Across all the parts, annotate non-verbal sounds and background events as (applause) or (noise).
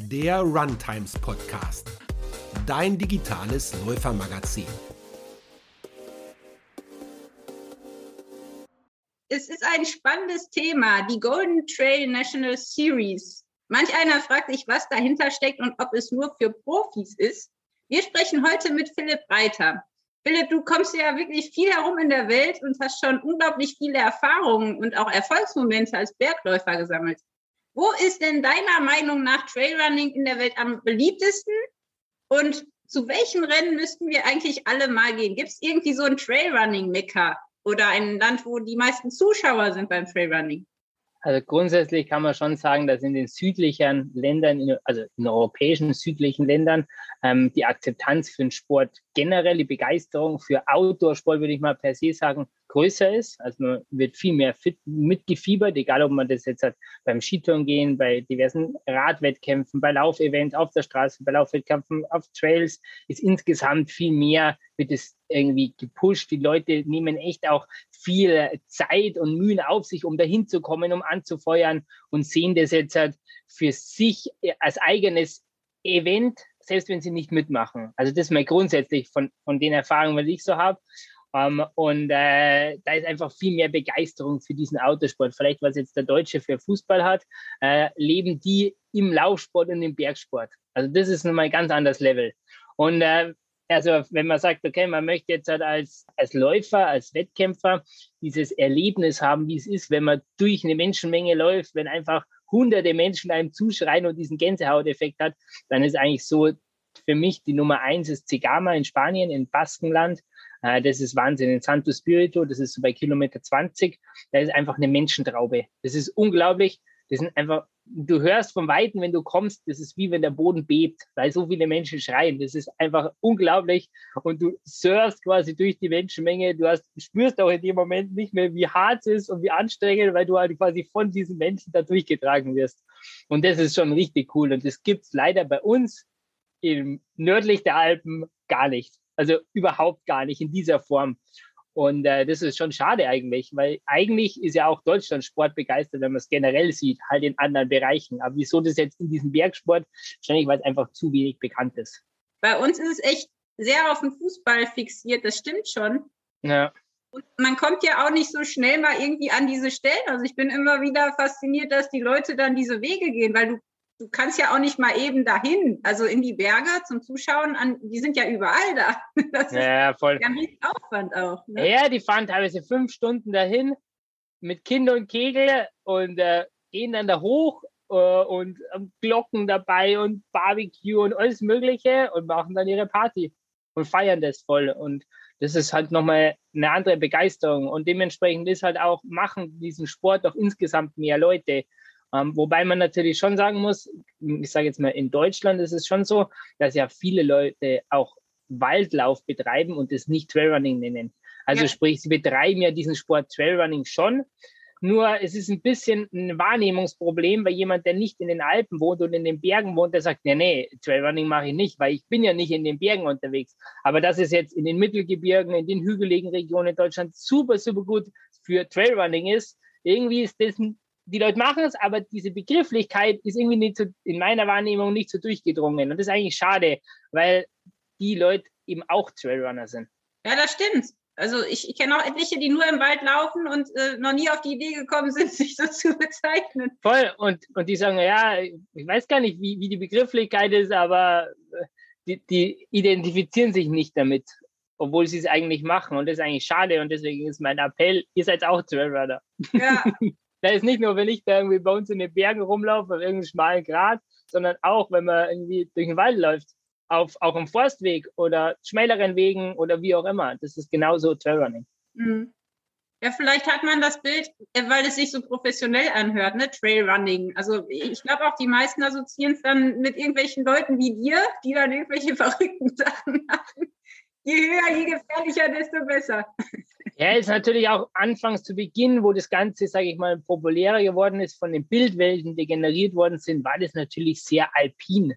der Runtimes Podcast, dein digitales Läufermagazin. Es ist ein spannendes Thema, die Golden Trail National Series. Manch einer fragt sich, was dahinter steckt und ob es nur für Profis ist. Wir sprechen heute mit Philipp Reiter. Philipp, du kommst ja wirklich viel herum in der Welt und hast schon unglaublich viele Erfahrungen und auch Erfolgsmomente als Bergläufer gesammelt. Wo ist denn deiner Meinung nach Trailrunning in der Welt am beliebtesten? Und zu welchen Rennen müssten wir eigentlich alle mal gehen? Gibt es irgendwie so ein Trailrunning-Mekka oder ein Land, wo die meisten Zuschauer sind beim Trailrunning? Also grundsätzlich kann man schon sagen, dass in den südlichen Ländern, also in europäischen südlichen Ländern, ähm, die Akzeptanz für den Sport generell, die Begeisterung für Outdoor-Sport, würde ich mal per se sagen, größer ist. Also man wird viel mehr fit mitgefiebert, egal ob man das jetzt hat beim Skitouren gehen, bei diversen Radwettkämpfen, bei Laufevents auf der Straße, bei Laufwettkämpfen auf Trails, ist insgesamt viel mehr, wird es irgendwie gepusht. Die Leute nehmen echt auch viel Zeit und Mühen auf sich, um dahin zu kommen, um anzufeuern und sehen das jetzt halt für sich als eigenes Event, selbst wenn sie nicht mitmachen. Also das ist mal grundsätzlich von, von den Erfahrungen, die ich so habe. Um, ähm, und äh, da ist einfach viel mehr Begeisterung für diesen Autosport. Vielleicht, was jetzt der Deutsche für Fußball hat, äh, leben die im Laufsport und im Bergsport. Also das ist nochmal ein ganz anderes Level. Und äh, also wenn man sagt, okay, man möchte jetzt halt als, als Läufer, als Wettkämpfer dieses Erlebnis haben, wie es ist, wenn man durch eine Menschenmenge läuft, wenn einfach hunderte Menschen einem zuschreien und diesen Gänsehauteffekt hat, dann ist eigentlich so für mich die Nummer eins ist Cegama in Spanien, in Baskenland. Äh, das ist Wahnsinn. In Santo Spirito, das ist so bei Kilometer 20, da ist einfach eine Menschentraube. Das ist unglaublich. Das sind einfach, du hörst vom Weiten, wenn du kommst, das ist wie wenn der Boden bebt, weil so viele Menschen schreien. Das ist einfach unglaublich. Und du surfst quasi durch die Menschenmenge. Du hast, spürst auch in dem Moment nicht mehr, wie hart es ist und wie anstrengend, weil du halt quasi von diesen Menschen da durchgetragen wirst. Und das ist schon richtig cool. Und das gibt's leider bei uns im nördlich der Alpen gar nicht. Also überhaupt gar nicht in dieser Form. Und äh, das ist schon schade eigentlich, weil eigentlich ist ja auch Deutschland sportbegeistert, wenn man es generell sieht, halt in anderen Bereichen. Aber wieso das jetzt in diesem Bergsport? Wahrscheinlich, weil es einfach zu wenig bekannt ist. Bei uns ist es echt sehr auf den Fußball fixiert, das stimmt schon. Ja. Und man kommt ja auch nicht so schnell mal irgendwie an diese Stellen. Also ich bin immer wieder fasziniert, dass die Leute dann diese Wege gehen, weil du du kannst ja auch nicht mal eben dahin, also in die Berge zum Zuschauen, an, die sind ja überall da. (laughs) Das ja, voll. ist ja ein Aufwand auch. Ne? Ja, die fahren teilweise fünf Stunden dahin mit Kind und Kegel und äh, gehen dann da hoch äh, und äh, Glocken dabei und Barbecue und alles Mögliche und machen dann ihre Party und feiern das voll. Und das ist halt nochmal eine andere Begeisterung. Und dementsprechend ist halt auch, machen diesen Sport auch insgesamt mehr Leute. Ähm, wobei man natürlich schon sagen muss, ich sage jetzt mal, in Deutschland ist es schon so, dass ja viele Leute auch Waldlauf betreiben und es nicht Trailrunning nennen. Also ja. sprich, sie betreiben ja diesen Sport Trailrunning schon. Nur es ist ein bisschen ein Wahrnehmungsproblem, weil jemand, der nicht in den Alpen wohnt und in den Bergen wohnt, der sagt, nee, nee, Trailrunning mache ich nicht, weil ich bin ja nicht in den Bergen unterwegs. Aber das ist jetzt in den Mittelgebirgen, in den hügeligen Regionen Deutschlands super, super gut für Trailrunning ist. Irgendwie ist das die Leute machen es, aber diese Begrifflichkeit ist irgendwie nicht so, in meiner Wahrnehmung nicht so durchgedrungen. Und das ist eigentlich schade, weil die Leute eben auch Trailrunner sind. Ja, das stimmt. Also ich, ich kenne auch etliche, die nur im Wald laufen und äh, noch nie auf die Idee gekommen sind, (laughs) sich so zu bezeichnen. Voll. Und, und die sagen, ja, ich weiß gar nicht, wie, wie die Begrifflichkeit ist, aber äh, die, die identifizieren sich nicht damit, obwohl sie es eigentlich machen. Und das ist eigentlich schade. Und deswegen ist mein Appell, ihr seid auch Trailrunner. Ja. (laughs) Da ist nicht nur, wenn ich da irgendwie bei uns in den Bergen rumlaufe, auf irgendeinem schmalen Grat, sondern auch, wenn man irgendwie durch den Wald läuft, auf, auch im Forstweg oder schmäleren Wegen oder wie auch immer. Das ist genauso Trailrunning. Mhm. Ja, vielleicht hat man das Bild, äh, weil es sich so professionell anhört, ne? Trailrunning. Also ich glaube auch, die meisten assoziieren es dann mit irgendwelchen Leuten wie dir, die dann irgendwelche (laughs) verrückten Sachen machen. Je höher, je gefährlicher, desto besser. Ja, ist natürlich auch anfangs zu Beginn, wo das Ganze, sage ich mal, populärer geworden ist, von den Bildwelten, die generiert worden sind, war das natürlich sehr alpin.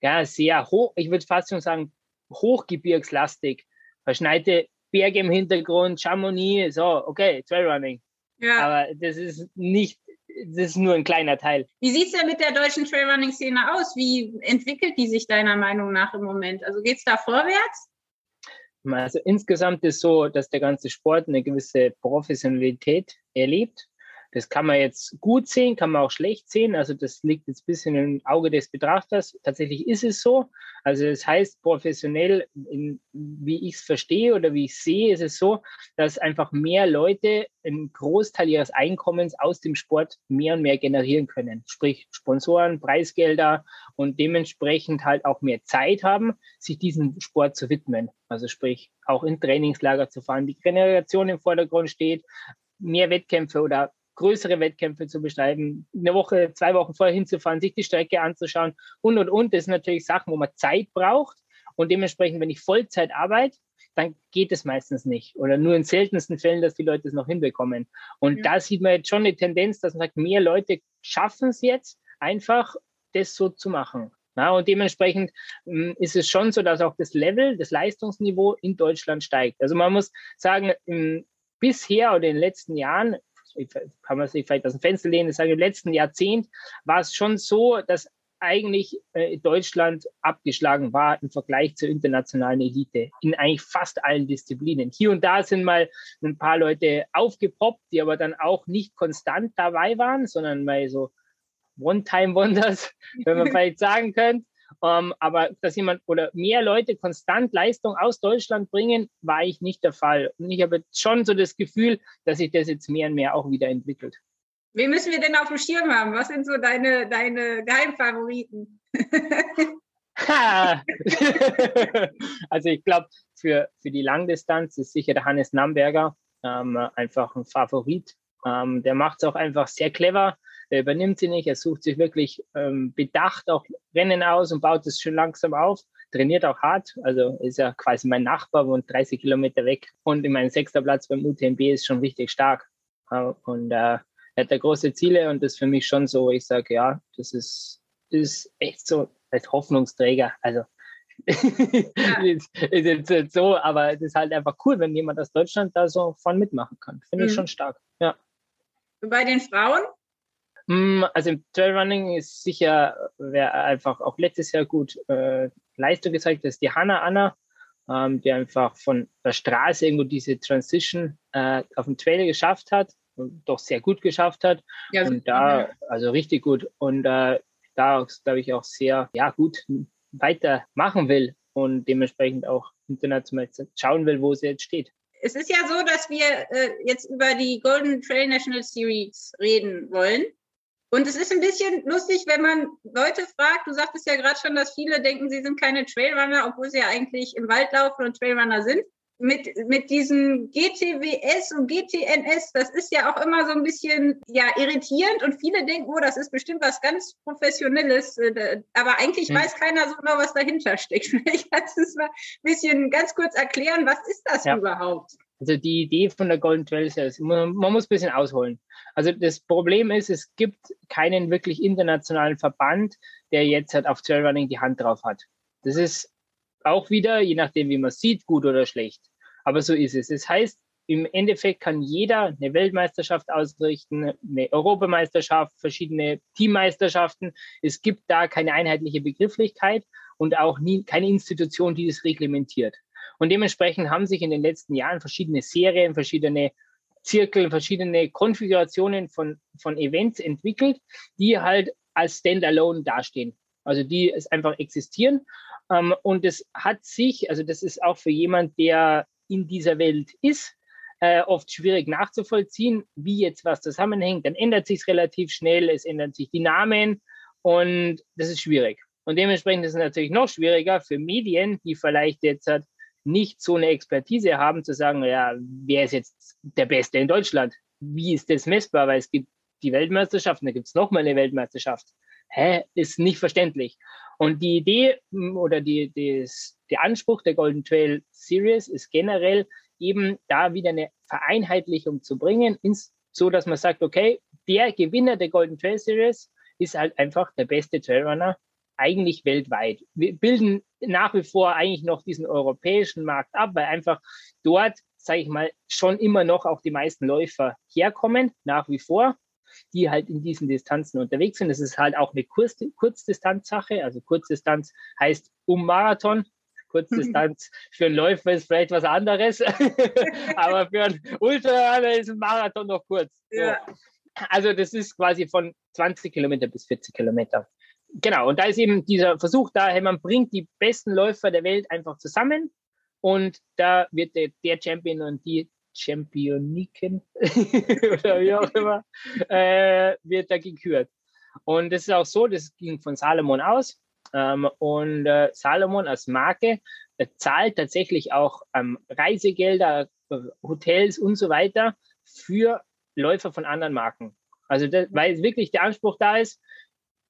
Ja, sehr hoch, ich würde fast schon sagen, hochgebirgslastig. Verschneite Berge im Hintergrund, Chamonix, so, okay, Trailrunning. Ja. Aber das ist nicht das ist nur ein kleiner Teil. Wie sieht es denn mit der deutschen Trailrunning-Szene aus? Wie entwickelt die sich deiner Meinung nach im Moment? Also geht es da vorwärts? Also insgesamt ist so, dass der ganze Sport eine gewisse Professionalität erlebt. Das kann man jetzt gut sehen, kann man auch schlecht sehen. Also das liegt jetzt ein bisschen im Auge des Betrachters. Tatsächlich ist es so. Also das heißt, professionell, in, wie ich es verstehe oder wie ich sehe, ist es so, dass einfach mehr Leute einen Großteil ihres Einkommens aus dem Sport mehr und mehr generieren können. Sprich Sponsoren, Preisgelder und dementsprechend halt auch mehr Zeit haben, sich diesem Sport zu widmen. Also sprich auch in Trainingslager zu fahren, die Generation im Vordergrund steht, mehr Wettkämpfe oder größere Wettkämpfe zu beschreiben, eine Woche, zwei Wochen vorher hinzufahren, sich die Strecke anzuschauen und, und, und. Das sind natürlich Sachen, wo man Zeit braucht. Und dementsprechend, wenn ich Vollzeit arbeite, dann geht es meistens nicht. Oder nur in seltensten Fällen, dass die Leute es noch hinbekommen. Und ja. da sieht man jetzt schon eine Tendenz, dass man sagt, mehr Leute schaffen es jetzt einfach, das so zu machen. Ja, und dementsprechend mh, hm, ist es schon so, dass auch das Level, das Leistungsniveau in Deutschland steigt. Also man muss sagen, im, bisher oder in den letzten Jahren kann man sich vielleicht aus dem Fenster lehnen, ich sage, im letzten Jahrzehnt war es schon so, dass eigentlich äh, Deutschland abgeschlagen war im Vergleich zur internationalen Elite in eigentlich fast allen Disziplinen. Hier und da sind mal ein paar Leute aufgepoppt, die aber dann auch nicht konstant dabei waren, sondern mal so One-Time-Wonders, wenn man (laughs) vielleicht sagen könnte. Ähm, aber dass jemand oder mehr Leute konstant Leistung aus Deutschland bringen, war ich nicht der Fall. Und ich habe schon so das Gefühl, dass sich das jetzt mehr und mehr auch wieder entwickelt. Wen müssen wir denn auf dem Schirm haben? Was sind so deine, deine Geheimfavoriten? (laughs) also ich glaube, für, für die Langdistanz ist sicher der Hannes Namberger ähm, einfach ein Favorit. Ähm, der macht es auch einfach sehr clever. Er übernimmt sie nicht, er sucht sich wirklich ähm, bedacht auch Rennen aus und baut es schön langsam auf, trainiert auch hart, also ist ja quasi mein Nachbar, wohnt 30 Kilometer weg und in meinem sechster Platz beim UTMB ist schon richtig stark und äh, er hat da große Ziele und das ist für mich schon so, ich sage, ja, das ist, das ist echt so als Hoffnungsträger, also ja. (laughs) ist, ist jetzt so, aber es ist halt einfach cool, wenn jemand aus Deutschland da so von mitmachen kann. Finde mhm. ich schon stark. Ja. Bei den Frauen? Hm, also im Trailrunning ist sicher, wer einfach auch letztes Jahr gut äh, Leistung gezeigt, das ist die Hanna Anna, ähm, die einfach von der Straße irgendwo diese Transition äh, auf dem Trail geschafft hat und doch sehr gut geschafft hat. Ja, und da, also richtig gut. Und äh, da glaube ich auch sehr, ja, gut weitermachen will und dementsprechend auch international schauen will, wo sie jetzt steht. Es ist ja so, dass wir äh, jetzt über die Golden Trail National Series reden wollen. Und es ist ein bisschen lustig, wenn man Leute fragt, du sagtest ja gerade schon, dass viele denken, sie sind keine Trailrunner, obwohl sie ja eigentlich im Wald laufen und Trailrunner sind. Mit, mit diesem GTWS und GTNS, das ist ja auch immer so ein bisschen ja, irritierend und viele denken, oh, das ist bestimmt was ganz Professionelles, äh, aber eigentlich hm. weiß keiner so genau, was dahinter steckt. (laughs) Vielleicht kannst du es mal ein bisschen ganz kurz erklären, was ist das ja. überhaupt? Also die Idee von der Golden Trail ist, man, man muss ein bisschen ausholen. Also das Problem ist, es gibt keinen wirklich internationalen Verband, der jetzt halt auf Trailrunning die Hand drauf hat. Das ist auch wieder, je nachdem, wie man sieht, gut oder schlecht. Aber so ist es. Das heißt, im Endeffekt kann jeder eine Weltmeisterschaft ausrichten, eine Europameisterschaft, verschiedene Teammeisterschaften. Es gibt da keine einheitliche Begrifflichkeit und auch nie, keine Institution, die das reglementiert. Und dementsprechend haben sich in den letzten Jahren verschiedene Serien, verschiedene Zirkel, verschiedene Konfigurationen von, von Events entwickelt, die halt als Standalone dastehen. Also die es einfach existieren. Ähm, und es hat sich, also das ist auch für jemand, der in dieser Welt ist, äh, oft schwierig nachzuvollziehen, wie jetzt was zusammenhängt. Dann ändert sich es relativ schnell, es ändern sich die Namen und das ist schwierig. Und dementsprechend ist es natürlich noch schwieriger für Medien, die vielleicht jetzt halt nicht so eine Expertise haben, zu sagen, ja, wer ist jetzt der Beste in Deutschland? Wie ist das messbar? Weil es gibt die Weltmeisterschaft, da gibt es nochmal eine Weltmeisterschaft. Hä? Ist nicht verständlich. Und die Idee oder die, die, der Anspruch der Golden Trail Series ist generell eben da wieder eine Vereinheitlichung zu bringen, ins, so dass man sagt, okay, der Gewinner der Golden Trail Series ist halt einfach der beste Trailrunner eigentlich weltweit. Wir bilden nach wie vor eigentlich noch diesen europäischen Markt ab, weil einfach dort, sage ich mal, schon immer noch auch die meisten Läufer herkommen, nach wie vor. die halt in diesen Distanzen unterwegs sind. Das ist halt auch eine Kurz Kurzdistanzsache. Also Kurzdistanz heißt um Marathon. Kurzdistanz (laughs) für einen Läufer ist vielleicht was anderes, (laughs) aber für einen Ultrarunner ist ein Marathon noch kurz. Ja. Also das ist quasi von 20 Kilometer bis 40 Kilometer. Genau, und da ist eben dieser Versuch da, hey, man bringt die besten Läufer der Welt einfach zusammen und da wird der, der Champion und die Championiken (laughs) oder wie auch immer, äh, wird da gekürt. Und das ist auch so, das ging von Salomon aus. Ähm, und äh, Salomon als Marke äh, zahlt tatsächlich auch ähm, Reisegelder, äh, Hotels und so weiter für Läufer von anderen Marken. Also das, weil wirklich der Anspruch da ist,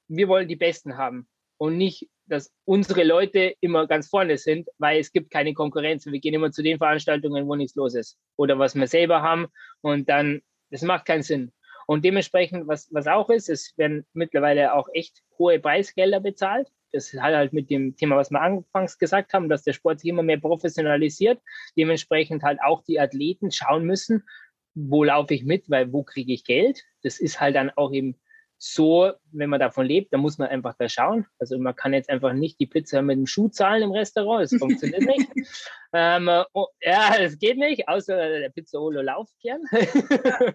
wir wollen die Besten haben und nicht, dass unsere Leute immer ganz vorne sind, weil es gibt keine Konkurrenz. Wir gehen immer zu den Veranstaltungen, wo nichts los ist oder was wir selber haben und dann, das macht keinen Sinn. Und dementsprechend, was, was auch ist, es werden mittlerweile auch echt hohe Preisgelder bezahlt. Das hat halt mit dem Thema, was wir anfangs gesagt haben, dass der Sport sich immer mehr professionalisiert. Dementsprechend halt auch die Athleten schauen müssen, wo laufe ich mit, weil wo kriege ich Geld? Das ist halt dann auch eben so, wenn man davon lebt, dann muss man einfach da schauen. Also man kann jetzt einfach nicht die Pizza mit dem Schuh zahlen im Restaurant, das funktioniert (laughs) nicht. Ähm, oh, ja, das geht nicht, außer der Pizzolo lauft gern. (laughs)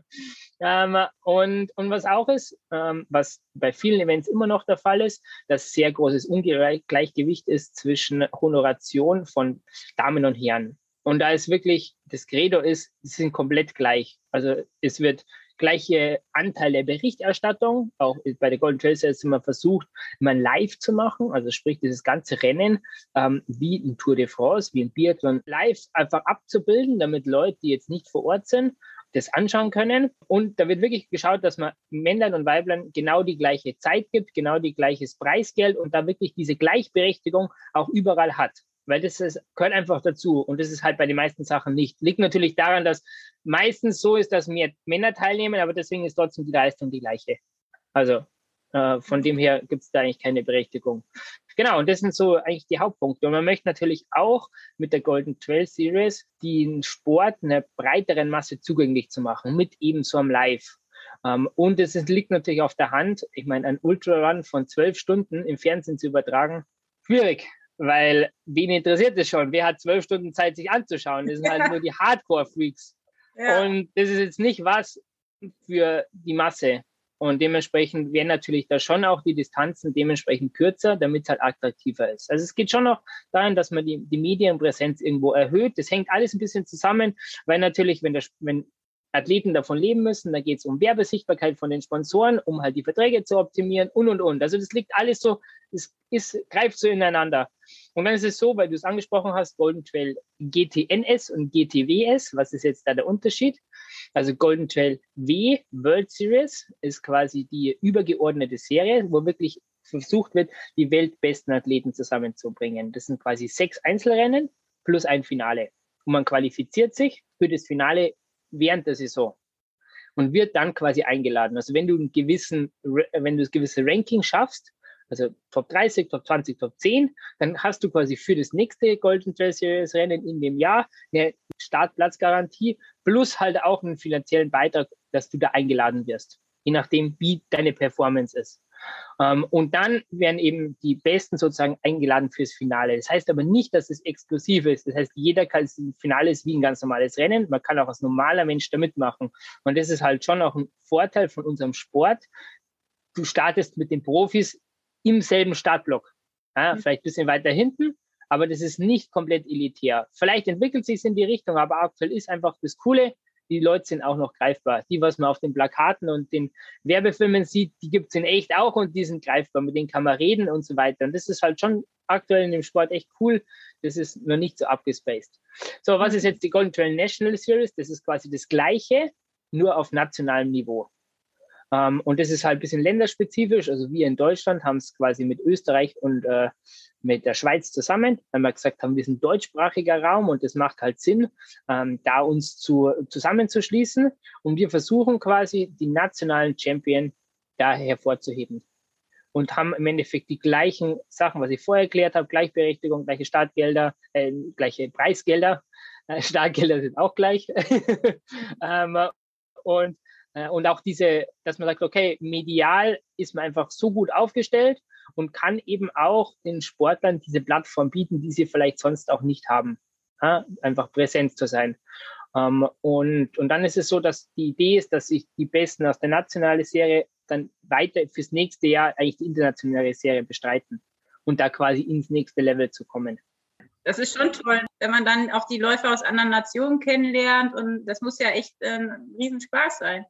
ähm, und, und was auch ist, ähm, was bei vielen Events immer noch der Fall ist, dass sehr großes Ungleichgewicht ist zwischen Honoration von Damen und Herren. Und da ist wirklich, das Credo ist, sie sind komplett gleich. Also es wird gleiche Anteil der Berichterstattung. Auch bei der Golden Trail Series immer versucht, immer live zu machen, also sprich dieses ganze Rennen ähm, wie ein Tour de France, wie ein Biathlon live einfach abzubilden, damit Leute, die jetzt nicht vor Ort sind, das anschauen können. Und da wird wirklich geschaut, dass man Männlein und Weiblein genau die gleiche Zeit gibt, genau die gleiches Preisgeld und da wirklich diese Gleichberechtigung auch überall hat weil das ist, gehört einfach dazu. Und das ist halt bei den meisten Sachen nicht. Liegt natürlich daran, dass meistens so ist, dass mehr Männer teilnehmen, aber deswegen ist trotzdem die Leistung die gleiche. Also äh, von dem her gibt es da eigentlich keine Berechtigung. Genau, und das sind so eigentlich die Hauptpunkte. Und man möchte natürlich auch mit der Golden Trail Series den Sport einer breiteren Masse zugänglich zu machen, mit eben so einem Live. Um, ähm, und es liegt natürlich auf der Hand. Ich meine, ein Ultrarun von zwölf Stunden im Fernsehen zu übertragen, schwierig. Weil wen interessiert es schon? Wer hat zwölf Stunden Zeit, sich anzuschauen? Das sind halt nur die Hardcore-Freaks. Ja. Und das ist jetzt nicht was für die Masse. Und dementsprechend werden natürlich da schon auch die Distanzen dementsprechend kürzer, damit es halt attraktiver ist. Also es geht schon noch daran, dass man die, die Medienpräsenz irgendwo erhöht. Das hängt alles ein bisschen zusammen, weil natürlich, wenn, der, wenn Athleten davon leben müssen. Da geht es um Werbesichtbarkeit von den Sponsoren, um halt die Verträge zu optimieren und und und. Also das liegt alles so, es ist, greift so ineinander. Und dann ist es so, weil du es angesprochen hast, Golden Trail GTNS und GTWS, was ist jetzt da der Unterschied? Also Golden Trail W World Series ist quasi die übergeordnete Serie, wo wirklich versucht wird, die weltbesten Athleten zusammenzubringen. Das sind quasi sechs Einzelrennen plus ein Finale. Und man qualifiziert sich für das Finale während der Saison und wird dann quasi eingeladen. Also wenn du einen gewissen, wenn du das gewisse Ranking schaffst, also Top 30, Top 20, Top 10, dann hast du quasi für das nächste Golden Trail Series Rennen in dem Jahr eine Startplatzgarantie plus halt auch einen finanziellen Beitrag, dass du da eingeladen wirst, je nachdem, wie deine Performance ist. Ähm, und dann werden eben die Besten sozusagen eingeladen fürs Finale. Das heißt aber nicht, dass es exklusiv ist. Das heißt, jeder kann, das Finale ist wie ein ganz normales Rennen. Man kann auch als normaler Mensch da mitmachen. Und das ist halt schon auch ein Vorteil von unserem Sport. Du startest mit den Profis im selben Startblock. Ja, mhm. Vielleicht ein bisschen weiter hinten, aber das ist nicht komplett elitär. Vielleicht entwickelt sich es in die Richtung, aber aktuell ist einfach das Coole, die Leute sind auch noch greifbar. Die, was man auf den Plakaten und den Werbefilmen sieht, die gibt es in echt auch und die sind greifbar. Mit denen kann man reden und so weiter. Und das ist halt schon aktuell in dem Sport echt cool. Das ist noch nicht so abgespaced. So, was ist jetzt die Golden Trail National Series? Das ist quasi das Gleiche, nur auf nationalem Niveau. Ähm, und das ist halt ein bisschen länderspezifisch. Also wir in Deutschland haben es quasi mit Österreich und äh, mit der Schweiz zusammen, weil wir gesagt haben, wir sind deutschsprachiger Raum und es macht halt Sinn, ähm, da uns zu, zusammenzuschließen. Und wir versuchen quasi die nationalen Champion da hervorzuheben. Und haben im Endeffekt die gleichen Sachen, was ich vorher erklärt habe, Gleichberechtigung, gleiche Startgelder, äh, gleiche Preisgelder. Äh, Startgelder sind auch gleich. (laughs) ähm, und und auch diese, dass man sagt, okay, medial ist man einfach so gut aufgestellt und kann eben auch den Sportlern diese Plattform bieten, die sie vielleicht sonst auch nicht haben. Einfach präsent zu sein. Ähm, und, und dann ist es so, dass die Idee ist, dass sich die Besten aus der nationalen Serie dann weiter fürs nächste Jahr eigentlich die internationale Serie bestreiten und da quasi ins nächste Level zu kommen. Das ist schon toll, wenn man dann auch die Läufer aus anderen Nationen kennenlernt und das muss ja echt ein Riesenspaß sein.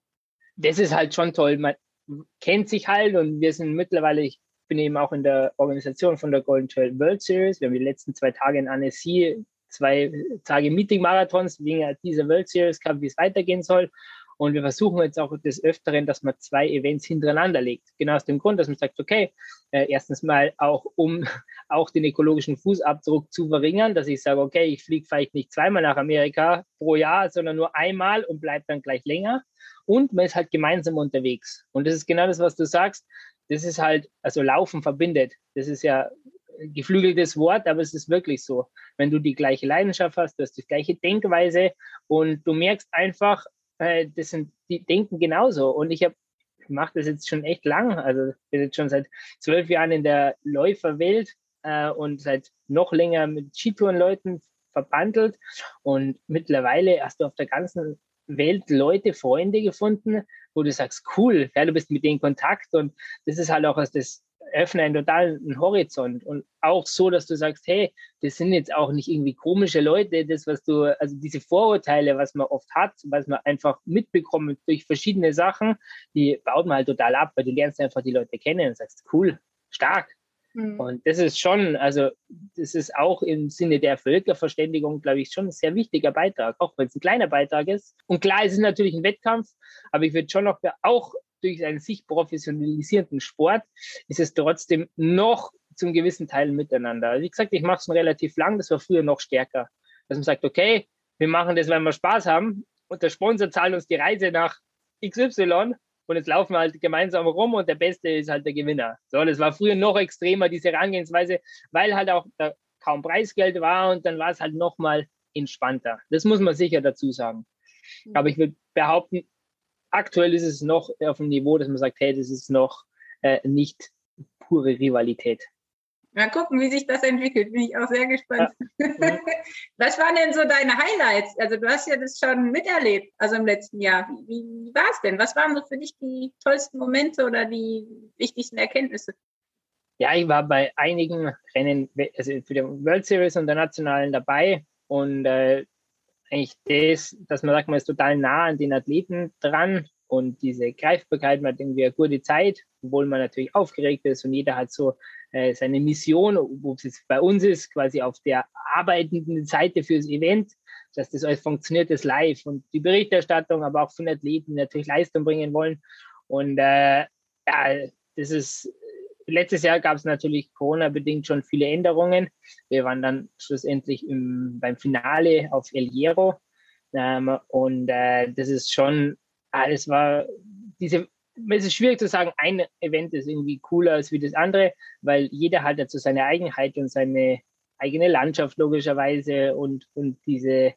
Das ist halt schon toll. Man kennt sich halt und wir sind mittlerweile, ich bin eben auch in der Organisation von der Golden Trail World Series. Wir haben die letzten zwei Tage in Annecy zwei Tage Meeting-Marathons wegen dieser World Series gehabt, wie es weitergehen soll. Und wir versuchen jetzt auch des Öfteren, dass man zwei Events hintereinander legt. Genau aus dem Grund, dass man sagt, okay, äh, erstens mal auch, um (laughs) auch den ökologischen Fußabdruck zu verringern, dass ich sage, okay, ich fliege vielleicht nicht zweimal nach Amerika pro Jahr, sondern nur einmal und bleibe dann gleich länger. Und man ist halt gemeinsam unterwegs. Und das ist genau das, was du sagst. Das ist halt, also Laufen verbindet. Das ist ja geflügeltes Wort, aber es ist wirklich so. Wenn du die gleiche Leidenschaft hast, du hast die gleiche Denkweise und du merkst einfach, äh, das sind, die denken genauso. Und ich habe mache das jetzt schon echt lang. Also bin jetzt schon seit zwölf Jahren in der Läuferwelt äh, und seit noch länger mit Skitourenleuten verbandelt. Und mittlerweile hast du auf der ganzen Welt Leute, Freunde gefunden, wo du sagst, cool, ja, du bist mit denen in Kontakt. Und das ist halt auch das öffnen einen totalen Horizont und auch so, dass du sagst, hey, das sind jetzt auch nicht irgendwie komische Leute, das, was du, also diese Vorurteile, was man oft hat, was man einfach mitbekommt durch verschiedene Sachen, die baut man halt total ab, weil du lernst einfach die Leute kennen und sagst, cool, stark. Mhm. Und das ist schon, also das ist auch im Sinne der Völkerverständigung, glaube ich, schon ein sehr wichtiger Beitrag, auch wenn es ein kleiner Beitrag ist. Und klar, es ist natürlich ein Wettkampf, aber ich würde schon noch auch durch einen sich professionalisierenden Sport ist es trotzdem noch zum gewissen Teil miteinander. Wie gesagt, ich mache es relativ lang, das war früher noch stärker. Dass man sagt, okay, wir machen das, weil wir Spaß haben und der Sponsor zahlt uns die Reise nach XY und jetzt laufen wir halt gemeinsam rum und der Beste ist halt der Gewinner. So, das war früher noch extremer, diese Herangehensweise, weil halt auch kaum Preisgeld war und dann war es halt nochmal entspannter. Das muss man sicher dazu sagen. Aber ich würde behaupten, aktuell ist es noch auf dem Niveau, dass man sagt, hey, das ist noch äh, nicht pure Rivalität. Mal gucken, wie sich das entwickelt. Bin ich auch sehr gespannt. Ja. (laughs) Mhm. Was waren denn so deine Highlights? Also du hast ja das schon miterlebt, also im letzten Jahr. Wie, wie war es denn? Was waren so für dich die tollsten Momente oder die wichtigsten Erkenntnisse? Ja, ich war bei einigen Rennen, also für die World Series und der Nationalen dabei und äh, eigentlich das, dass man sagt, man ist total nah an den Athleten dran und diese Greifbarkeit, man hat irgendwie eine gute Zeit, obwohl man natürlich aufgeregt ist und jeder hat so äh, seine Mission, wo es jetzt bei uns ist, quasi auf der arbeitenden Seite fürs Event, dass das alles funktioniert, das live und die Berichterstattung, aber auch von Athleten, natürlich Leistung bringen wollen. Und äh, ja, das ist letztes Jahr gab es natürlich Corona-bedingt schon viele Änderungen. Wir waren dann schlussendlich im, beim Finale auf El Hierro. Ähm, und äh, das ist schon, alles ah, war diese, es ist schwierig zu sagen, ein Event ist irgendwie cooler als wie das andere, weil jeder hat dazu seine Eigenheit und seine eigene Landschaft logischerweise und, und diese,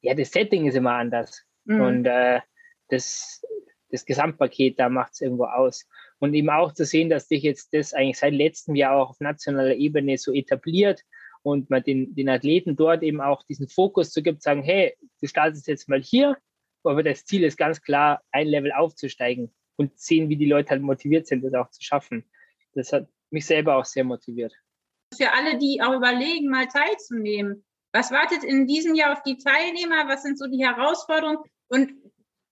ja, das Setting ist immer anders. Mhm. Und äh, das, das Gesamtpaket da macht es irgendwo aus. Und eben auch zu sehen, dass sich jetzt das eigentlich seit letztem Jahr auch auf nationaler Ebene so etabliert und man den, den Athleten dort eben auch diesen Fokus zu gibt, sagen, hey, du startest jetzt mal hier, aber das Ziel ist ganz klar, ein Level aufzusteigen und sehen, wie die Leute halt motiviert sind, das auch zu schaffen. Das hat mich selber auch sehr motiviert. Für alle, die auch überlegen, mal teilzunehmen, was wartet in diesem Jahr auf die Teilnehmer? Was sind so die Herausforderungen? Und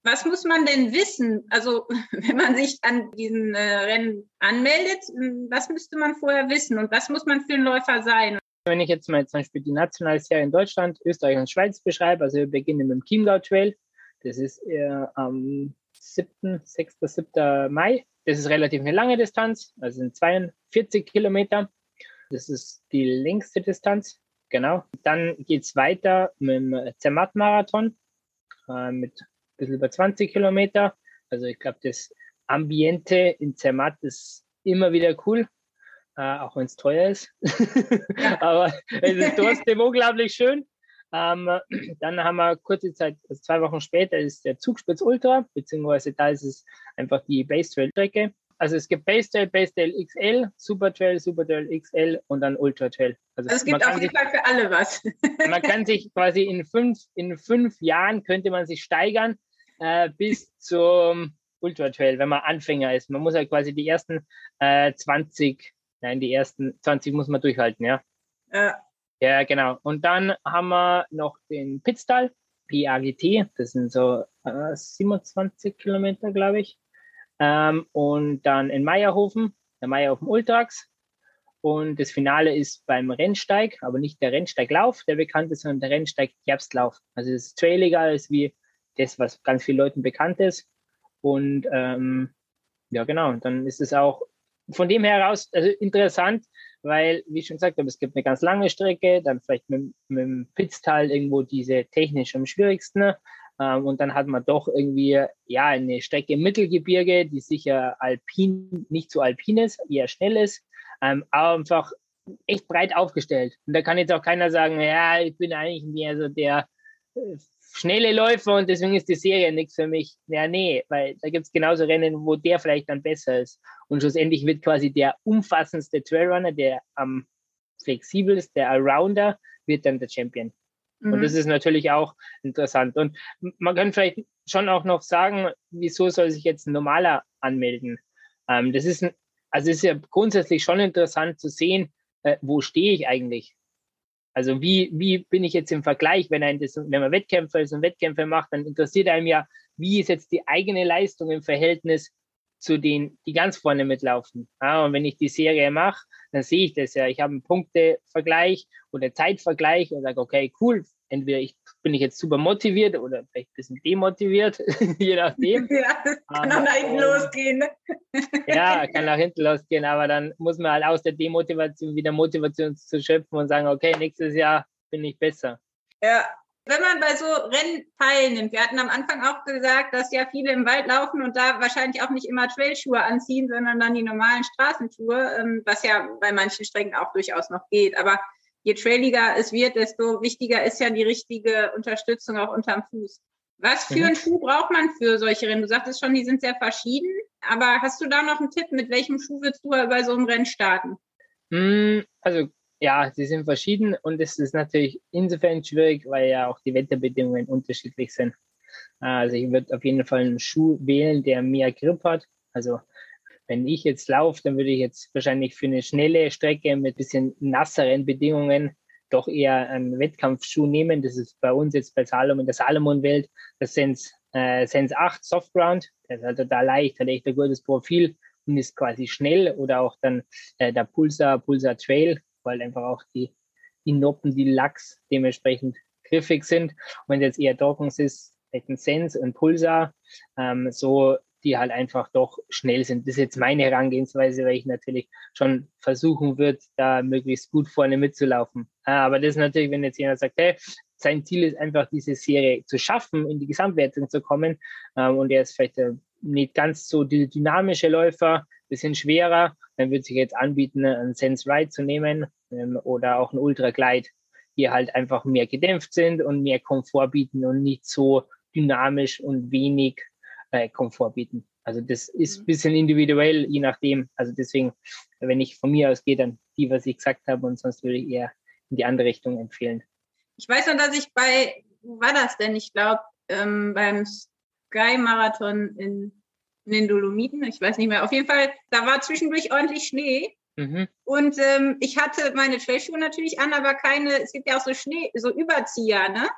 was muss man denn wissen? Also, (laughs) wenn man sich an diesen äh, Rennen anmeldet, hm, was müsste man vorher wissen und was muss man für ein Läufer sein? Wenn ich jetzt mal zum Beispiel die nationale Serie in Deutschland, Österreich und Schweiz beschreibe, also wir beginnen mit dem Chiemgau Trail, das ist äh, am 7., 6., 7. Mai. Das ist relativ eine lange Distanz, also sind 42 Kilometer. Das ist die längste Distanz, genau. Dann geht es weiter mit dem Zermatt-Marathon äh, mit bisschen über 20 Kilometer. Also ich glaube, das Ambiente in Zermatt ist immer wieder cool, äh, auch wenn es teuer ist. (laughs) Aber es ist trotzdem (laughs) unglaublich schön. Ähm, dann haben wir kurze Zeit, also zwei Wochen später ist der Zugspitz Ultra, beziehungsweise da ist es einfach die Base Trail Strecke. Also es gibt Base Trail, Base Trail XL, Super Trail, Super Trail XL und dann Ultra Trail. Also, also es gibt auf jeden sich, Fall für alle was. (laughs) man kann sich quasi in fünf, in fünf Jahren könnte man sich steigern äh, bis zum Ultra Trail, wenn man Anfänger ist. Man muss ja quasi die ersten äh, 20, nein, die ersten 20 muss man durchhalten, ja. Ja. Ja, genau. Und dann haben wir noch den Pitztal, PAGT, das sind so äh, 27 Kilometer, glaube ich. Ähm, und dann in Meierhofen, der Meierhofen Ultrax. Und das Finale ist beim Rennsteig, aber nicht der Rennsteiglauf, der bekannt ist, sondern der Rennsteig Herbstlauf. Also das ist trailiger, ist wie das, was ganz vielen Leuten bekannt ist. Und ähm, ja, genau, dann ist es auch von dem heraus also interessant, weil, wie ich schon gesagt habe, es gibt eine ganz lange Strecke, dann vielleicht mit, mit dem Pitztal irgendwo diese technisch am schwierigsten. Ähm, und dann hat man doch irgendwie ja eine Strecke im Mittelgebirge, die sicher alpin, nicht so alpin ist, eher schnell ist, ähm, aber einfach echt breit aufgestellt. Und da kann jetzt auch keiner sagen, ja, ich bin eigentlich mehr so der äh, schnelle Läufer und deswegen ist die Serie nichts für mich. Ja, nee, weil da gibt es genauso Rennen, wo der vielleicht dann besser ist. Und schlussendlich wird quasi der umfassendste Trailrunner, der am flexibelste, der Allrounder, wird dann der Champion. Mhm. Und das ist natürlich auch interessant. Und man kann vielleicht schon auch noch sagen, wieso soll sich jetzt ein normaler anmelden? Ähm, das ist, ein, also ist ja grundsätzlich schon interessant zu sehen, äh, wo stehe ich eigentlich? Also wie, wie bin ich jetzt im Vergleich, wenn, ein wenn man Wettkämpfer ist und Wettkämpfe macht, dann interessiert einem ja, wie ist jetzt die eigene Leistung im Verhältnis zu denen, die ganz vorne mitlaufen. Ja, und wenn ich die Serie mache, dann sehe ich das ja. Ich habe einen Punktevergleich oder Zeitvergleich und sage, okay, cool, entweder ich bin ich jetzt super motiviert oder vielleicht ein bisschen demotiviert, (laughs) je nachdem. Ja, kann nach hinten losgehen. Ne? ja, (laughs) kann nach hinten losgehen, aber dann muss man halt aus der Demotivation wieder Motivation zu schöpfen und sagen, okay, nächstes Jahr bin ich besser. Ja, wenn man bei so Rennen teilnimmt, wir hatten am Anfang auch gesagt, dass ja viele im Wald laufen und da wahrscheinlich auch nicht immer Trailschuhe anziehen, sondern dann die normalen Straßenschuhe, ähm, was ja bei manchen Strecken auch durchaus noch geht. Aber je trailiger es wird, desto wichtiger ist ja die richtige Unterstützung auch unterm Fuß. Was für mhm. einen Schuh braucht man für solche Rennen? Du sagtest schon, die sind sehr verschieden, aber hast du da noch einen Tipp, mit welchem Schuh würdest du bei so einem Rennen starten? Hm, also ja, sie sind verschieden und es ist natürlich insofern schwierig, weil ja auch die Wetterbedingungen unterschiedlich sind. Also ich würde auf jeden Fall einen Schuh wählen, der mehr Grip hat. Also wenn ich jetzt laufe, dann würde ich jetzt wahrscheinlich für eine schnelle Strecke mit bisschen nasseren Bedingungen doch eher einen Wettkampfschuh nehmen. Das ist bei uns jetzt bei Salomon, in der Salomon-Welt, das Sense, äh, Sense 8 Softground. Der ist halt total leicht, hat echt ein gutes Profil und ist quasi schnell. Oder auch dann äh, der Pulsar, Pulsar Trail, weil einfach auch die, die Noppen, die Lachs dementsprechend griffig sind. Und wenn es jetzt eher trocken ist, vielleicht ein Sense, ein Pulsar, ähm, so die halt einfach doch schnell sind. Das ist jetzt meine Herangehensweise, weil ich natürlich schon versuchen würde, da möglichst gut vorne mitzulaufen. Aber das ist natürlich, wenn jetzt jemand sagt, hey, sein Ziel ist einfach, diese Serie zu schaffen, in die Gesamtwertung zu kommen, ähm, und er ist vielleicht nicht ganz so die dynamische Läufer, bisschen schwerer, dann würde sich jetzt anbieten, einen Sense Ride zu nehmen ähm, oder auch einen Ultra Glide, die halt einfach mehr gedämpft sind und mehr Komfort bieten und nicht so dynamisch und wenig äh, Komfort bieten. Also das ist ein mhm. bisschen individuell, je nachdem. Also deswegen, wenn ich von mir aus gehe, dann die, was ich gesagt habe, und sonst würde ich eher in die andere Richtung empfehlen. Ich weiß noch, dass ich bei, wo war das denn? Ich glaube, ähm, beim Sky-Marathon in in den Dolomiten, ich weiß nicht mehr. Auf jeden Fall, da war zwischendurch ordentlich Schnee. Mhm. Und ähm, ich hatte meine Trailschuhe natürlich an, aber keine, es gibt ja auch so Schnee, so Überzieher, ne?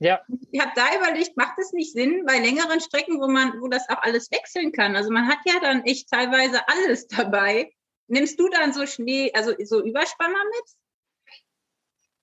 Ja. Ich habe da überlegt, macht es nicht Sinn bei längeren Strecken, wo man, wo das auch alles wechseln kann? Also man hat ja dann echt teilweise alles dabei. Nimmst du dann so Schnee, also so Überspanner mit?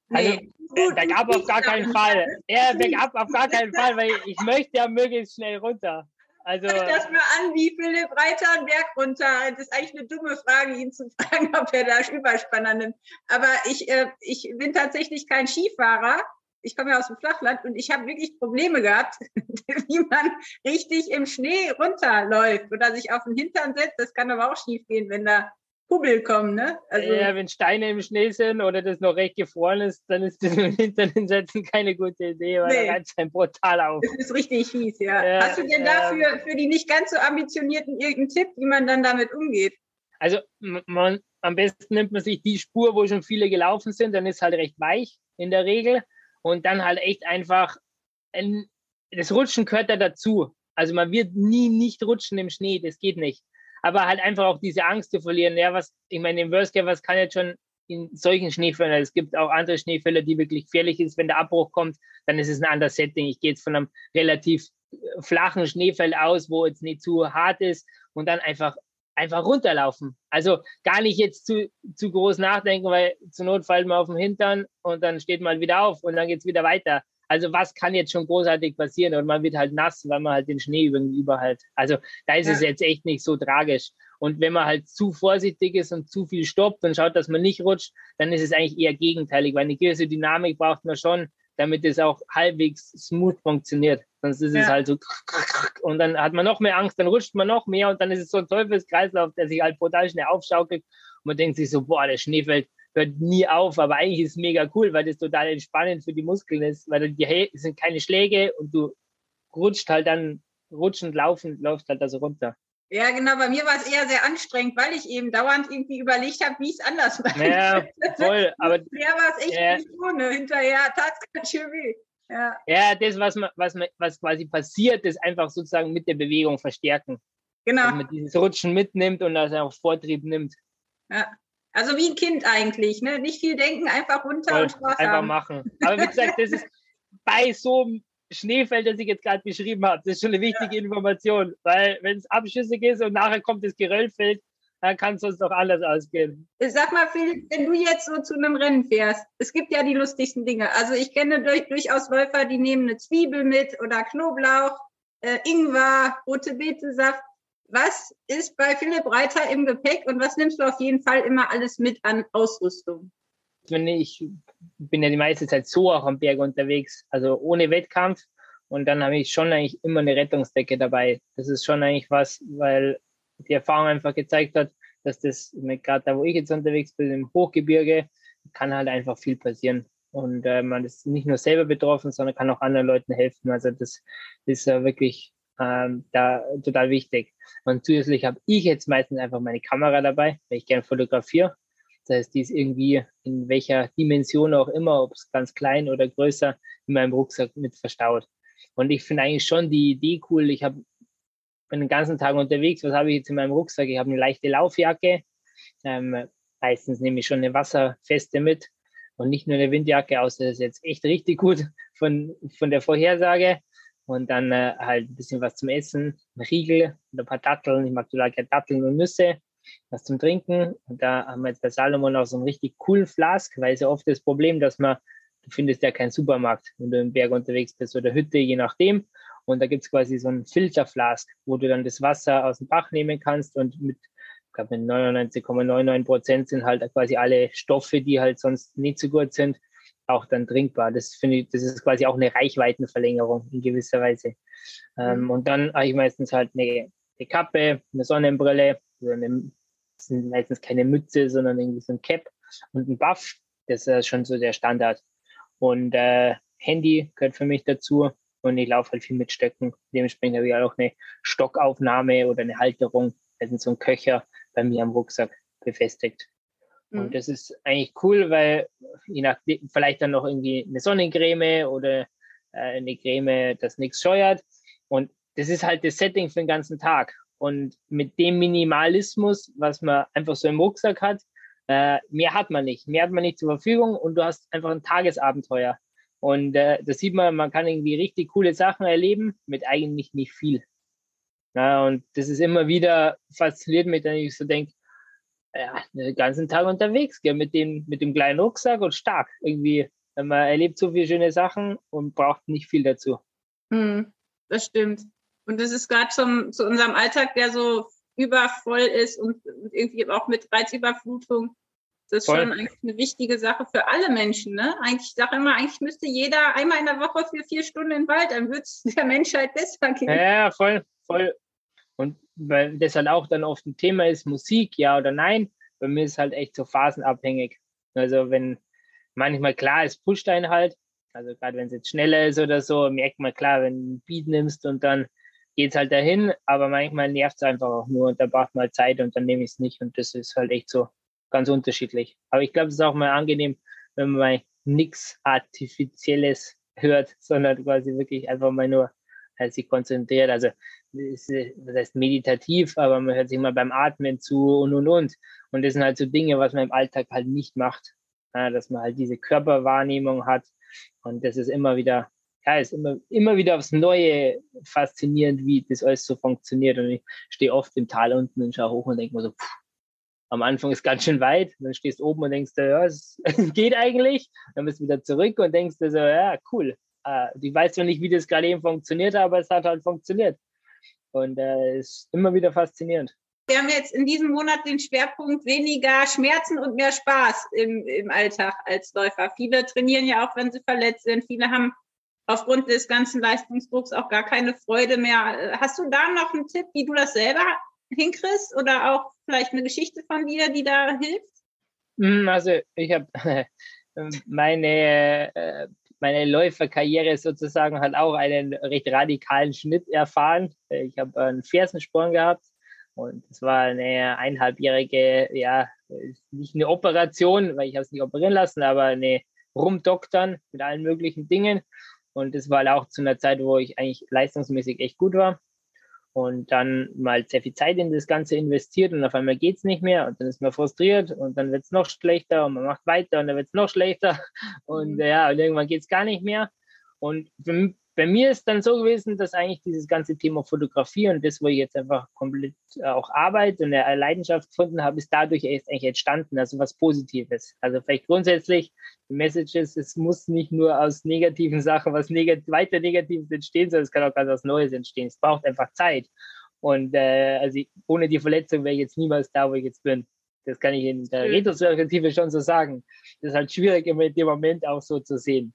Also, nee. Also, bergab auf gar keinen Fall. Ja, bergab auf gar keinen Fall, weil ich möchte ja möglichst schnell runter. Also, Hört das mal an, wie Philipp Reiter einen Berg runter. Das ist eigentlich eine dumme Frage, ihn zu (laughs) fragen, ob er da Überspanner nimmt. Aber ich, äh, ich bin tatsächlich kein Skifahrer. Ich komme ja aus dem Flachland und ich habe wirklich Probleme gehabt, (laughs) wie man richtig im Schnee runterläuft oder sich auf den Hintern setzt. Das kann aber auch schief gehen, wenn da Hubbel kommen, ne? Also, ja, wenn Steine im Schnee sind oder das noch recht gefroren ist, dann ist das (laughs) mit dem Hintern Setzen keine gute Idee, weil nee. da reizt ein brutal auf. Das ist richtig fies, ja. ja Hast du denn dafür für die nicht ganz so ambitionierten irgendeinen Tipp, wie man dann damit umgeht? Also man, am besten nimmt man sich die Spur, wo schon viele gelaufen sind, dann ist halt recht weich in der Regel und dann halt echt einfach, ein, das Rutschen gehört da dazu. Also man wird nie nicht rutschen im Schnee, das geht nicht aber halt einfach auch diese Angst zu verlieren. Ja, was, ich meine, im Worst Case, was kann jetzt schon in solchen Schneefällen, also es gibt auch andere Schneefälle, die wirklich gefährlich ist, wenn der Abbruch kommt, dann ist es ein anderes Setting. Ich gehe jetzt von einem relativ flachen Schneefeld aus, wo jetzt nicht zu hart ist und dann einfach einfach runterlaufen. Also gar nicht jetzt zu, zu groß nachdenken, weil zur Not fällt man auf den Hintern und dann steht man wieder auf und dann geht es wieder weiter. Also was kann jetzt schon großartig passieren? Und man wird halt nass, weil man halt den Schnee über halt. Also da ist ja. es jetzt echt nicht so tragisch. Und wenn man halt zu vorsichtig ist und zu viel stoppt und schaut, dass man nicht rutscht, dann ist es eigentlich eher gegenteilig, weil eine gewisse Dynamik braucht man schon, damit es auch halbwegs smooth funktioniert. Sonst ist ja. es halt so und dann hat man noch mehr Angst, dann rutscht man noch mehr und dann ist es so ein Teufelskreislauf, der sich halt brutal schnell aufschaukelt und man denkt sich so, boah, der Schnee fällt hört nie auf, aber eigentlich ist es mega cool, weil das total entspannend für die Muskeln ist, weil die sind keine Schläge und du rutscht halt dann, rutschend laufend, läufst halt da so runter. Ja, genau. Bei mir war es eher sehr anstrengend, weil ich eben dauernd irgendwie überlegt habe, wie ich es anders (laughs) mache. Ja, voll. Aber ja, war es echt ja. nicht ohne. Hinterher tat es ganz schön weh. Ja. ja, das, was, man, was, man, was quasi passiert, ist einfach sozusagen mit der Bewegung verstärken. Genau. Dass man dieses Rutschen mitnimmt und das auch Vortrieb nimmt. Ja. Also wie ein Kind eigentlich, ne? Nicht viel denken, einfach runter Voll, und Spaß einfach haben. machen. Aber wie gesagt, das ist (laughs) bei so einem Schneefeld, das ich jetzt gerade beschrieben habe, das ist schon eine wichtige ja. Information, weil wenn es abschüssig ist und nachher kommt das Geröllfeld, dann kann es uns doch anders ausgehen. Sag mal, Philipp, wenn du jetzt so zu einem Rennen fährst, es gibt ja die lustigsten Dinge. Also ich kenne durch, durchaus Läufer, die nehmen eine Zwiebel mit oder Knoblauch, äh, Ingwer, rote Betesaft. Was ist bei Philipp Reiter im Gepäck und was nimmst du auf jeden Fall immer alles mit an Ausrüstung? Ich bin ja die meiste Zeit so auch am Berg unterwegs, also ohne Wettkampf. Und dann habe ich schon eigentlich immer eine Rettungsdecke dabei. Das ist schon eigentlich was, weil die Erfahrung einfach gezeigt hat, dass das, gerade da, wo ich jetzt unterwegs bin, im Hochgebirge, kann halt einfach viel passieren. Und äh, man ist nicht nur selber betroffen, sondern kann auch anderen Leuten helfen. Also das ist äh, wirklich ähm, da total wichtig. Und zusätzlich habe ich jetzt meistens einfach meine Kamera dabei, weil ich gerne fotografiere. Das heißt, die ist irgendwie in welcher Dimension auch immer, ob es ganz klein oder größer, in meinem Rucksack mit verstaut. Und ich finde eigentlich schon die Idee cool. Ich habe bin den ganzen Tag unterwegs. Was habe ich jetzt in meinem Rucksack? Ich habe eine leichte Laufjacke. Ähm, meistens nehme ich schon eine wasserfeste mit und nicht nur eine Windjacke, außer das ist jetzt echt richtig gut (laughs) von, von der Vorhersage und dann äh, halt ein bisschen was zum Essen, ein Riegel und ein paar Datteln. Ich mag total gerne Datteln und Nüsse, was zum Trinken. Und da haben wir jetzt bei Salomon auch so einen richtig coolen Flask, weil es ja oft das Problem, dass man, du findest ja keinen Supermarkt, wenn du im Berg unterwegs bist oder Hütte, je nachdem. Und da gibt es quasi so einen Filterflask, wo du dann das Wasser aus dem Bach nehmen kannst und mit ich glaube, mit 99,99 Prozent sind halt quasi alle Stoffe, die halt sonst nicht so gut sind, auch dann trinkbar. Das finde ich, das ist quasi auch eine Reichweitenverlängerung in gewisser Weise. Ähm, mhm. und dann habe ich meistens halt eine, eine Kappe, eine Sonnenbrille, also eine, das sind meistens keine Mütze, sondern irgendwie so ein Cap und ein Buff. Das ist schon so der Standard. Und äh, Handy gehört für mich dazu und ich laufe halt viel mit Stöcken. Dementsprechend habe ich auch eine Stockaufnahme oder eine Halterung, also so ein Köcher bei mir am Rucksack befestigt. Und mhm. das ist eigentlich cool, weil je nach vielleicht dann noch irgendwie eine Sonnencreme oder äh, eine Creme, das nichts scheuert. Und das ist halt das Setting für den ganzen Tag. Und mit dem Minimalismus, was man einfach so im Rucksack hat, äh, mehr hat man nicht. Mehr hat man nicht zur Verfügung und du hast einfach ein Tagesabenteuer. Und äh, das sieht man, man kann irgendwie richtig coole Sachen erleben mit eigentlich nicht viel. Ja, und das ist immer wieder fasziniert mich, wenn ich so denke, ja, den ganzen Tag unterwegs, gell, mit dem, mit dem kleinen Rucksack und stark. Irgendwie, man erlebt so viele schöne Sachen und braucht nicht viel dazu. Hm, das stimmt. Und das ist gerade zu unserem Alltag, der so übervoll ist und irgendwie auch mit Reizüberflutung. Das ist Voll. schon eigentlich eine wichtige Sache für alle Menschen. Ne? Eigentlich, ich sage immer, eigentlich müsste jeder einmal in der Woche für vier Stunden in den Wald, dann würde es (laughs) der Menschheit besser gehen. Ja, voll, voll. Und weil das halt auch dann oft ein Thema ist, Musik, ja oder nein. bei mir ist es halt echt so phasenabhängig. Also wenn manchmal klar, es pusht einen halt, also gerade wenn es jetzt schneller ist oder so, merkt man klar, wenn du ein Beat nimmst und dann geht es halt dahin, aber manchmal nervt es einfach auch nur und da braucht man halt Zeit und dann nehme ich es nicht und das ist halt echt so ganz unterschiedlich. Aber ich glaube, es ist auch mal angenehm, wenn man mal nichts Artifizielles hört, (laughs) sondern quasi wirklich einfach mal nur halt sich konzentriert. Also das heißt meditativ, aber man hört sich mal beim Atmen zu und und und. Und das sind halt so Dinge, was man im Alltag halt nicht macht. Ja, dass man halt diese Körperwahrnehmung hat. Und das ist immer wieder, ja, ist immer, immer wieder aufs Neue faszinierend, wie das alles so funktioniert. Und ich stehe oft im Tal unten und schaue hoch und denke mir so, pff, am Anfang ist ganz schön weit. Dann stehst du oben und denkst, ja, (laughs) es geht eigentlich. Dann bist du wieder zurück und denkst dir so, ja, cool. Äh, ich weiß zwar nicht, wie das gerade eben funktioniert, aber es hat halt funktioniert. Und äh, ist immer wieder faszinierend. Wir haben jetzt in diesem Monat den Schwerpunkt weniger Schmerzen und mehr Spaß im, im Alltag als Läufer. Viele trainieren ja auch, wenn sie verletzt sind. Viele haben aufgrund des ganzen Leistungsdrucks auch gar keine Freude mehr. Hast du da noch einen Tipp, wie du das selber hinkriegst oder auch vielleicht eine Geschichte von dir, die da hilft? Hm, also ich habe (laughs) meine äh, meine Läuferkarriere sozusagen hat auch einen recht radikalen Schnitt erfahren. Ich habe einen Fersensporn gehabt und es war eine eineinhalbjährige, ja, nicht eine Operation, weil ich habe es nicht operieren lassen, aber eine Rumdoktern mit allen möglichen Dingen. Und das war auch zu einer Zeit, wo ich eigentlich leistungsmäßig echt gut war und dann mal sehr viel Zeit in das Ganze investiert und auf einmal geht es nicht mehr und dann ist man frustriert und dann wird es noch schlechter und man macht weiter und dann wird es noch schlechter (laughs) und mhm. ja, und irgendwann geht es gar nicht mehr. Und für, bei mir ist dann so gewesen, dass eigentlich dieses ganze Thema Fotografie und das, wo ich jetzt einfach komplett äh, auch arbeite und eine Leidenschaft gefunden habe, ist dadurch erst eigentlich entstanden, also was Positives. Also vielleicht grundsätzlich, Messages, es muss nicht nur aus negativen Sachen was negat weiter Negatives entstehen, sondern es kann auch ganz was Neues entstehen. Es braucht einfach Zeit. Und äh, also ich, ohne die Verletzung wäre ich jetzt niemals da, wo ich jetzt bin. Das kann ich in der Retrospektive schon so sagen. Das ist halt schwierig, immer in dem Moment auch so zu sehen.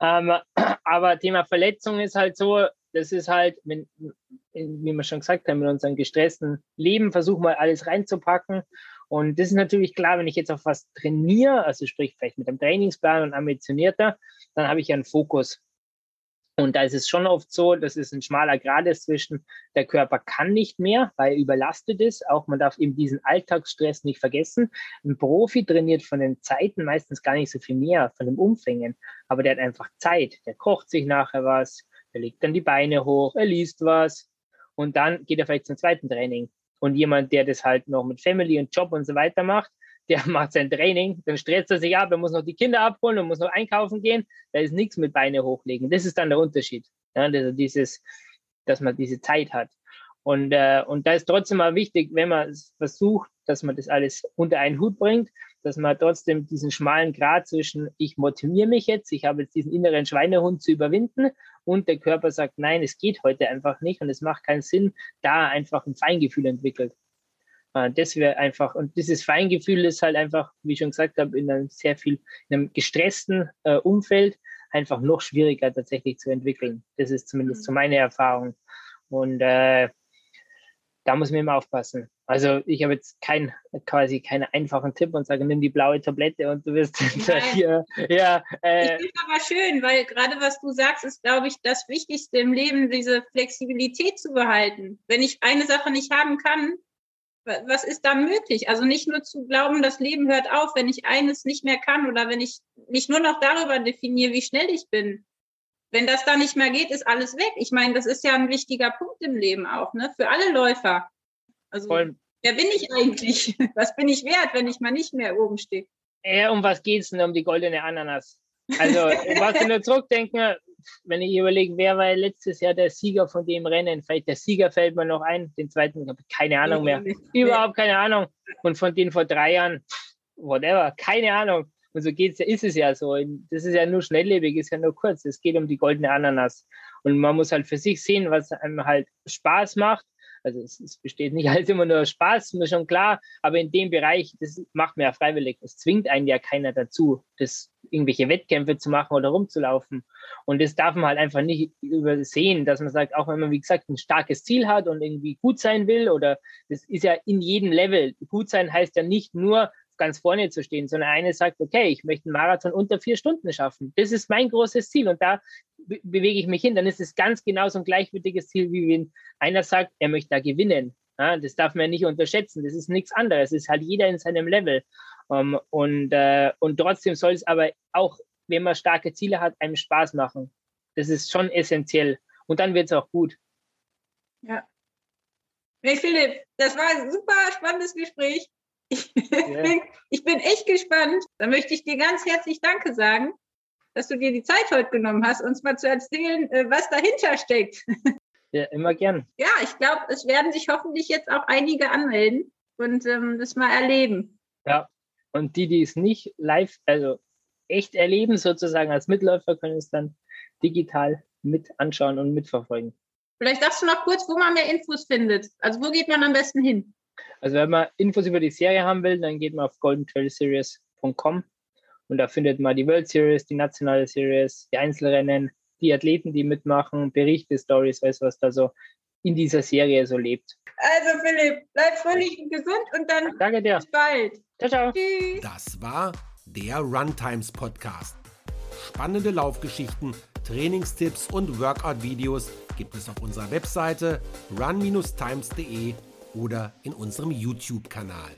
Ähm, (clears throat) aber Thema Verletzung ist halt so, das ist halt, wenn, wie wir schon gesagt haben, in unserem gestressten Leben versuchen wir alles reinzupacken. Und das ist natürlich klar, wenn ich jetzt auf was trainiere, also sprich vielleicht mit einem Trainingsplan und ambitionierter, dann habe ich ja einen Fokus. Und da ist es schon oft so, dass es ein schmaler Grad ist zwischen, der Körper kann nicht mehr, weil er überlastet ist. Auch man darf eben diesen Alltagsstress nicht vergessen. Ein Profi trainiert von den Zeiten meistens gar nicht so viel mehr, von den Umfängen. Aber der hat einfach Zeit. Der kocht sich nachher was, der legt dann die Beine hoch, er liest was. Und dann geht er vielleicht zum zweiten Training. Und jemand, der das halt noch mit Family und Job und so weiter macht, der (laughs) macht sein Training, dann stresst er sich ab, er muss noch die Kinder abholen und muss noch einkaufen gehen. Da ist nichts mit Beine hochlegen. Das ist dann der Unterschied. Ja, also dieses, dass man diese Zeit hat. Und, äh, und da ist trotzdem mal wichtig, wenn man versucht, dass man das alles unter einen Hut bringt, dass man trotzdem diesen schmalen Grad zwischen, ich motiviere mich jetzt, ich habe jetzt diesen inneren Schweinehund zu überwinden und der Körper sagt, nein, es geht heute einfach nicht und es macht keinen Sinn, da einfach ein Feingefühl entwickelt. Äh, das wäre einfach, und dieses Feingefühl ist halt einfach, wie ich schon gesagt habe, in einem sehr viel, in einem gestressten äh, Umfeld einfach noch schwieriger tatsächlich zu entwickeln. Das ist zumindest mhm. so meine Erfahrung. Und äh, da muss man immer aufpassen. Also ich habe jetzt kein, quasi keinen einfachen Tipp und sage, nimm die blaue Tablette und du wirst hier. Ja, äh, ich finde aber schön, weil gerade was du sagst, ist, glaube ich, das Wichtigste im Leben, diese Flexibilität zu behalten. Wenn ich eine Sache nicht haben kann, was ist da möglich? Also nicht nur zu glauben, das Leben hört auf, wenn ich eines nicht mehr kann oder wenn ich mich nur noch darüber definiere, wie schnell ich bin. Wenn das da nicht mehr geht, ist alles weg. Ich meine, das ist ja ein wichtiger Punkt im Leben auch, ne? Für alle Läufer. Also, Voll. wer bin ich eigentlich? (laughs) Was bin ich wert, wenn ich mal nicht mehr oben stehe? Ja, um was geht's denn um die goldene Ananas? Also, (laughs) was ich nur zurückdenken, wenn ich überlege, wer war letztes Jahr der Sieger von dem Rennen? Vielleicht der Sieger fällt mir noch ein, den zweiten keine Ahnung mehr. Überhaupt keine Ahnung. Und von denen vor drei Jahren, whatever, keine Ahnung. Und so geht's, ist es ja so. Das ist ja nur schnelllebig, ist ja nur kurz. Es geht um die goldene Ananas. Und man muss halt für sich sehen, was einem halt Spaß macht. Also es, es besteht nicht (laughs) alles immer nur Spaß, mir schon klar, aber in dem Bereich, das macht man ja freiwillig. Es zwingt einen ja keiner dazu. Das irgendwelche Wettkämpfe zu machen oder rumzulaufen. Und das darf man halt einfach nicht übersehen, dass man sagt, auch wenn man, wie gesagt, ein starkes Ziel hat und irgendwie gut sein will, oder das ist ja in jedem Level. Gut sein heißt ja nicht nur ganz vorne zu stehen, sondern eine sagt, okay, ich möchte einen Marathon unter vier Stunden schaffen. Das ist mein großes Ziel und da be bewege ich mich hin. Dann ist es ganz genauso ein gleichwürdiges Ziel, wie wenn einer sagt, er möchte da gewinnen. Ja, das darf man nicht unterschätzen. Das ist nichts anderes. Es ist halt jeder in seinem Level. Um, ähm, und, äh, und trotzdem soll es aber auch, wenn man starke Ziele hat, einem Spaß machen. Das ist schon essentiell. Und dann wird es auch gut. Ja. Hey Philipp, das war ein super spannendes Gespräch. Ich, yeah. bin, ich bin echt gespannt. Da möchte ich dir ganz herzlich Danke sagen, dass du dir die Zeit heute genommen hast, uns mal zu erzählen, äh, was dahinter steckt. Ja, immer gern. Ja, ich glaube, es werden sich hoffentlich jetzt auch einige anmelden und ähm, das mal erleben. Ja, und die, die es nicht live, also echt erleben, sozusagen als Mitläufer, können es dann digital mit anschauen und mitverfolgen. Vielleicht sagst du noch kurz, wo man mehr Infos findet. Also wo geht man am besten hin? Also wenn man Infos über die Serie haben will, dann geht man auf goldentrailseries.com und da findet man die World Series, die nationale Series, die Einzelrennen, die Athleten, die mitmachen, Berichte, Stories, alles, was da so in dieser Serie so lebt. Also Philipp, bleib fröhlich und gesund und dann Danke dir. bis bald. Ciao, ciao. Tschüss. Das war der Runtimes Podcast. Spannende Laufgeschichten, Trainingstipps und Workout-Videos gibt es auf unserer Webseite run-times.de oder in unserem YouTube-Kanal.